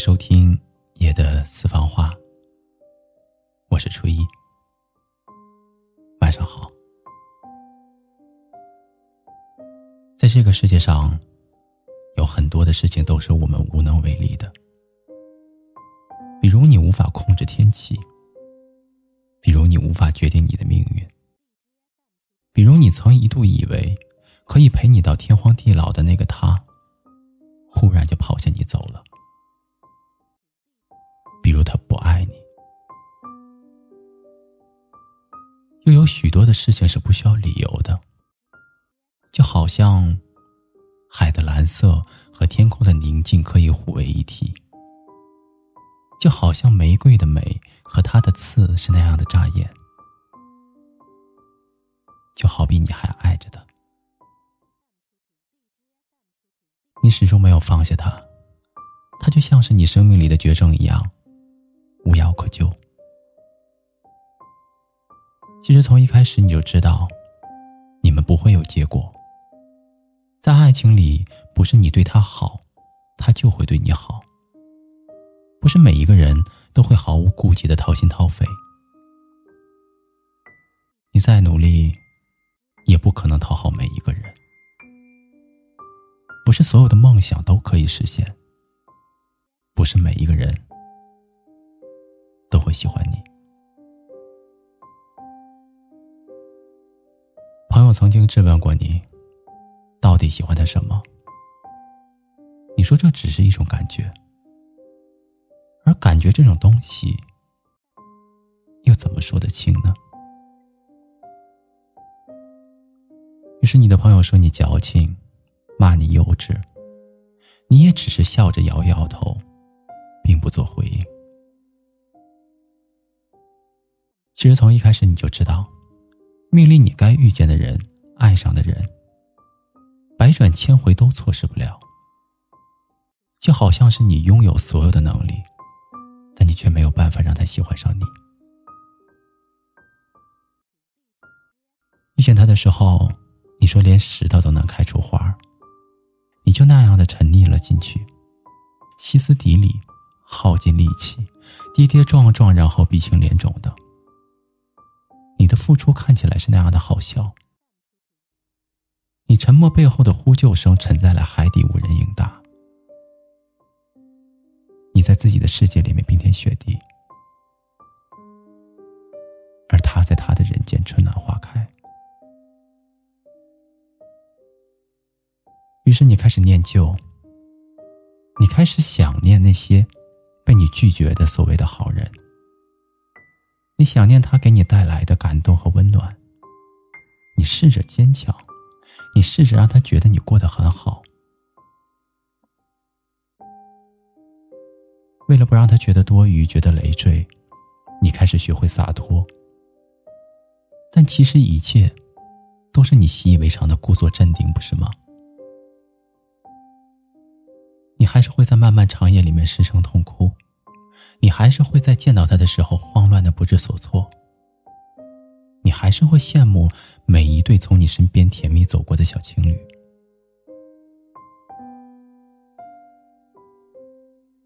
收听夜的私房话，我是初一，晚上好。在这个世界上，有很多的事情都是我们无能为力的，比如你无法控制天气，比如你无法决定你的命运，比如你曾一度以为可以陪你到天荒地老的那个他，忽然就抛下你走了。又有许多的事情是不需要理由的，就好像海的蓝色和天空的宁静可以互为一体，就好像玫瑰的美和它的刺是那样的扎眼，就好比你还爱着他，你始终没有放下他，他就像是你生命里的绝症一样。无药可救。其实从一开始你就知道，你们不会有结果。在爱情里，不是你对他好，他就会对你好。不是每一个人都会毫无顾忌的掏心掏肺。你再努力，也不可能讨好每一个人。不是所有的梦想都可以实现。不是每一个人。都会喜欢你。友曾经质问过你，到底喜欢他什么？你说这只是一种感觉，而感觉这种东西，又怎么说得清呢？于是你的朋友说你矫情，骂你幼稚，你也只是笑着摇摇头，并不做回应。其实从一开始你就知道，命令你该遇见的人、爱上的人，百转千回都错失不了。就好像是你拥有所有的能力，但你却没有办法让他喜欢上你。遇见他的时候，你说连石头都能开出花你就那样的沉溺了进去，歇斯底里，耗尽力气，跌跌撞撞，然后鼻青脸肿的。你的付出看起来是那样的好笑，你沉默背后的呼救声沉在了海底，无人应答。你在自己的世界里面冰天雪地，而他在他的人间春暖花开。于是你开始念旧，你开始想念那些被你拒绝的所谓的好人。你想念他给你带来的感动和温暖，你试着坚强，你试着让他觉得你过得很好。为了不让他觉得多余、觉得累赘，你开始学会洒脱。但其实一切，都是你习以为常的故作镇定，不是吗？你还是会在漫漫长夜里面失声痛哭。你还是会在见到他的时候慌乱的不知所措。你还是会羡慕每一对从你身边甜蜜走过的小情侣。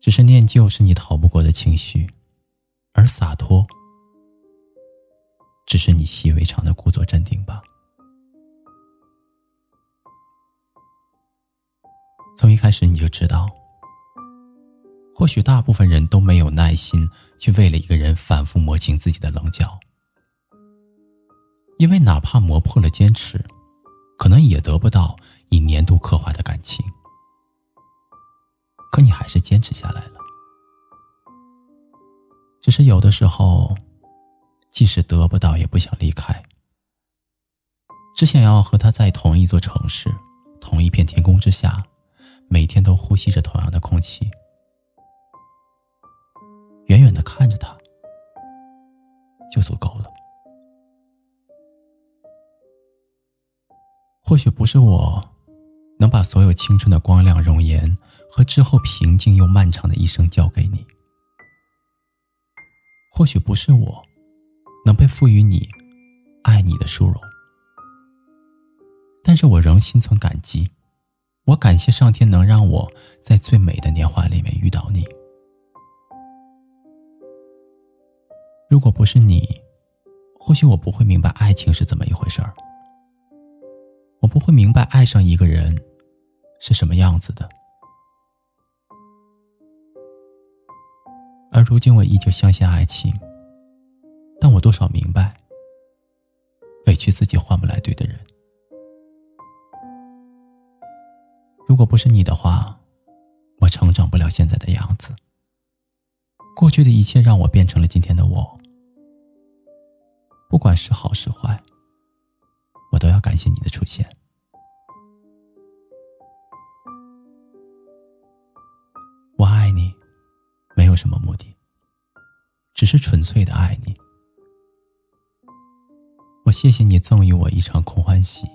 只是念旧是你逃不过的情绪，而洒脱，只是你习以为常的故作镇定吧。从一开始你就知道。或许大部分人都没有耐心去为了一个人反复磨清自己的棱角，因为哪怕磨破了坚持，可能也得不到以年度刻画的感情。可你还是坚持下来了，只是有的时候，即使得不到，也不想离开，只想要和他在同一座城市，同一片天空之下，每天都呼吸着同样的空气。远远的看着他，就足够了。或许不是我，能把所有青春的光亮、容颜和之后平静又漫长的一生交给你。或许不是我，能被赋予你爱你的殊荣。但是我仍心存感激，我感谢上天能让我在最美的年华里面遇到你。如果不是你，或许我不会明白爱情是怎么一回事儿。我不会明白爱上一个人是什么样子的。而如今我依旧相信爱情，但我多少明白，委屈自己换不来对的人。如果不是你的话，我成长不了现在的样子。过去的一切让我变成了今天的我。不管是好是坏，我都要感谢你的出现。我爱你，没有什么目的，只是纯粹的爱你。我谢谢你赠予我一场空欢喜，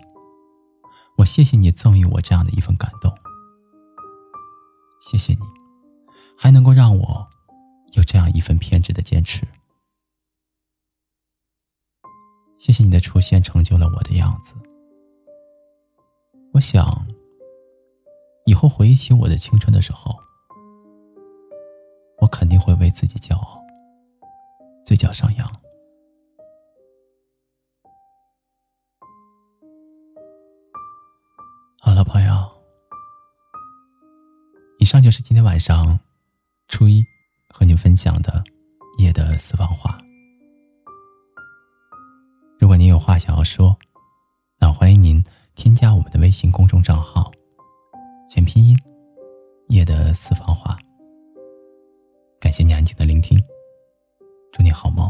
我谢谢你赠予我这样的一份感动。谢谢你，还能够让我有这样一份偏执的坚持。谢谢你的出现，成就了我的样子。我想，以后回忆起我的青春的时候，我肯定会为自己骄傲，嘴角上扬。好了，朋友，以上就是今天晚上初一和您分享的夜的私房话。话想要说，那欢迎您添加我们的微信公众账号，全拼音“夜的私房话”。感谢你安静的聆听，祝你好梦。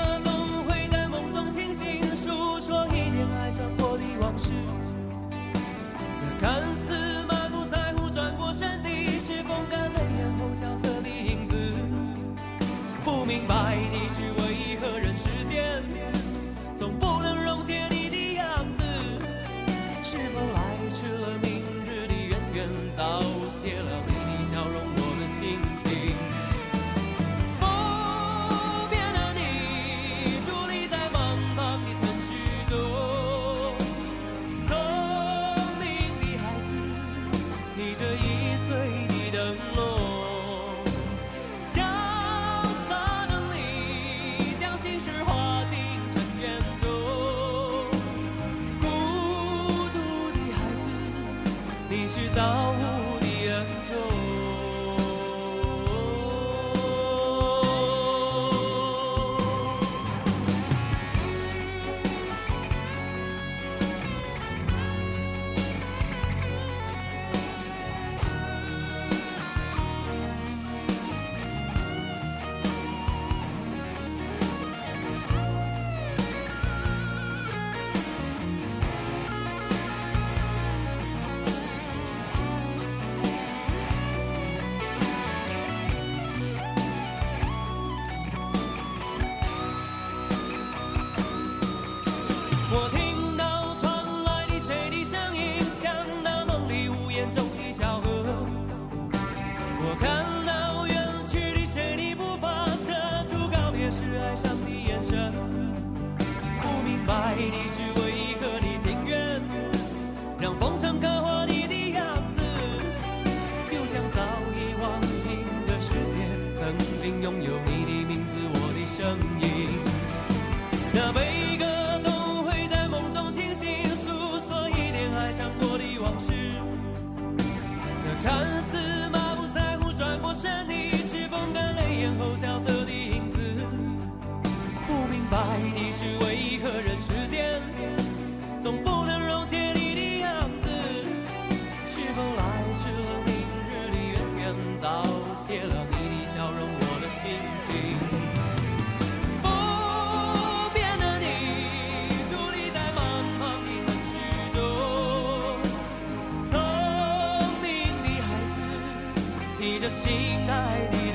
是造物像早已忘情的世界，曾经拥有你的名字，我的声音。那悲歌总会在梦中清醒，诉说一点还想过的往事。那。看似满不在乎，转过身的是风干泪眼后萧瑟的影子。不明白的是，为何人世间总不样子？是否来迟了？你的笑容，我的心情。不变的你，伫立在茫茫的城市中，聪明的孩子，提着心爱的。